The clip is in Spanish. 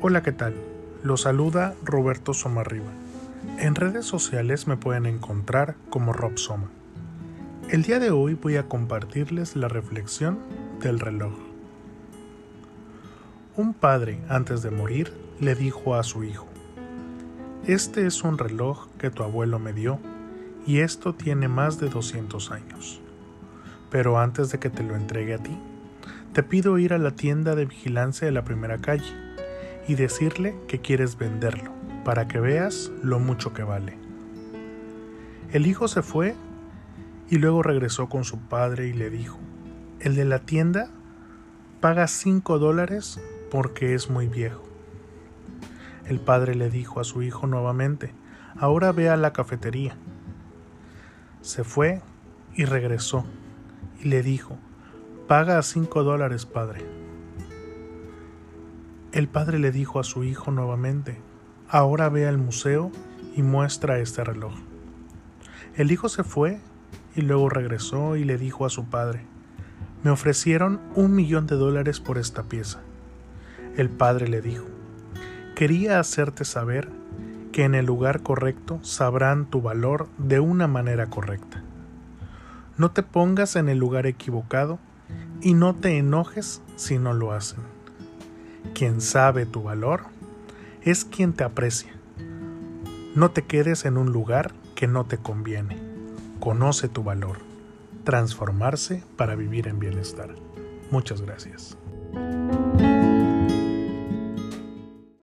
Hola, ¿qué tal? Los saluda Roberto Somarriba. En redes sociales me pueden encontrar como Rob Soma. El día de hoy voy a compartirles la reflexión del reloj. Un padre, antes de morir, le dijo a su hijo, Este es un reloj que tu abuelo me dio y esto tiene más de 200 años. Pero antes de que te lo entregue a ti, te pido ir a la tienda de vigilancia de la primera calle y decirle que quieres venderlo, para que veas lo mucho que vale. El hijo se fue y luego regresó con su padre y le dijo, el de la tienda paga 5 dólares porque es muy viejo. El padre le dijo a su hijo nuevamente, ahora ve a la cafetería. Se fue y regresó y le dijo, paga 5 dólares, padre. El padre le dijo a su hijo nuevamente, ahora ve al museo y muestra este reloj. El hijo se fue y luego regresó y le dijo a su padre, me ofrecieron un millón de dólares por esta pieza. El padre le dijo, quería hacerte saber que en el lugar correcto sabrán tu valor de una manera correcta. No te pongas en el lugar equivocado y no te enojes si no lo hacen. Quien sabe tu valor es quien te aprecia. No te quedes en un lugar que no te conviene. Conoce tu valor. Transformarse para vivir en bienestar. Muchas gracias.